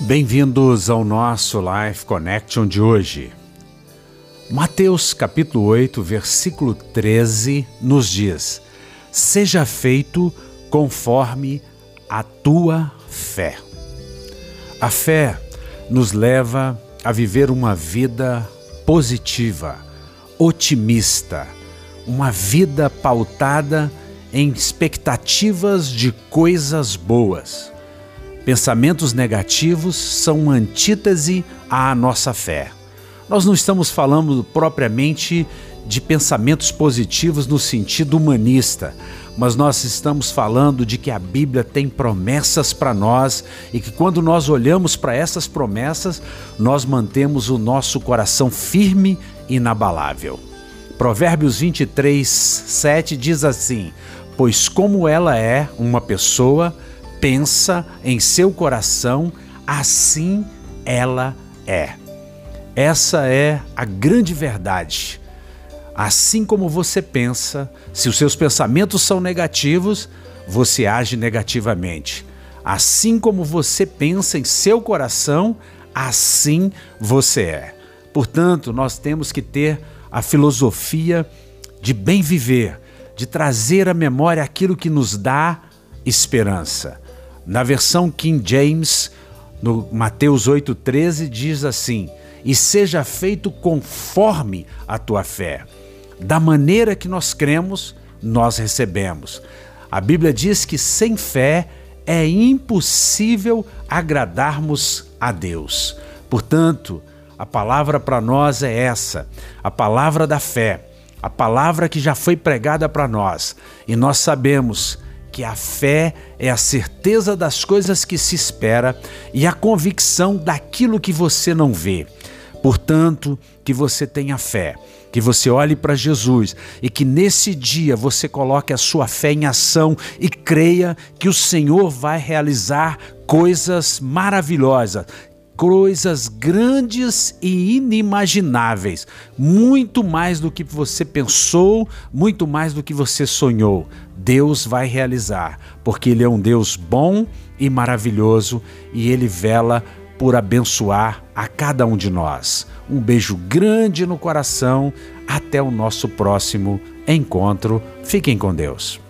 Bem-vindos ao nosso Life Connection de hoje. Mateus capítulo 8, versículo 13 nos diz: Seja feito conforme a tua fé. A fé nos leva a viver uma vida positiva, otimista, uma vida pautada em expectativas de coisas boas. Pensamentos negativos são uma antítese à nossa fé. Nós não estamos falando propriamente de pensamentos positivos no sentido humanista, mas nós estamos falando de que a Bíblia tem promessas para nós e que quando nós olhamos para essas promessas, nós mantemos o nosso coração firme e inabalável. Provérbios 23, 7 diz assim: Pois como ela é uma pessoa, pensa em seu coração, assim ela é. Essa é a grande verdade. Assim como você pensa, se os seus pensamentos são negativos, você age negativamente. Assim como você pensa em seu coração, assim você é. Portanto, nós temos que ter a filosofia de bem viver, de trazer à memória aquilo que nos dá esperança. Na versão King James, no Mateus 8,13, diz assim: E seja feito conforme a tua fé. Da maneira que nós cremos, nós recebemos. A Bíblia diz que sem fé é impossível agradarmos a Deus. Portanto, a palavra para nós é essa, a palavra da fé, a palavra que já foi pregada para nós. E nós sabemos que a fé é a certeza das coisas que se espera e a convicção daquilo que você não vê. Portanto, que você tenha fé, que você olhe para Jesus e que nesse dia você coloque a sua fé em ação e creia que o Senhor vai realizar coisas maravilhosas, coisas grandes e inimagináveis, muito mais do que você pensou, muito mais do que você sonhou. Deus vai realizar, porque Ele é um Deus bom e maravilhoso e Ele vela por abençoar a cada um de nós. Um beijo grande no coração. Até o nosso próximo encontro. Fiquem com Deus.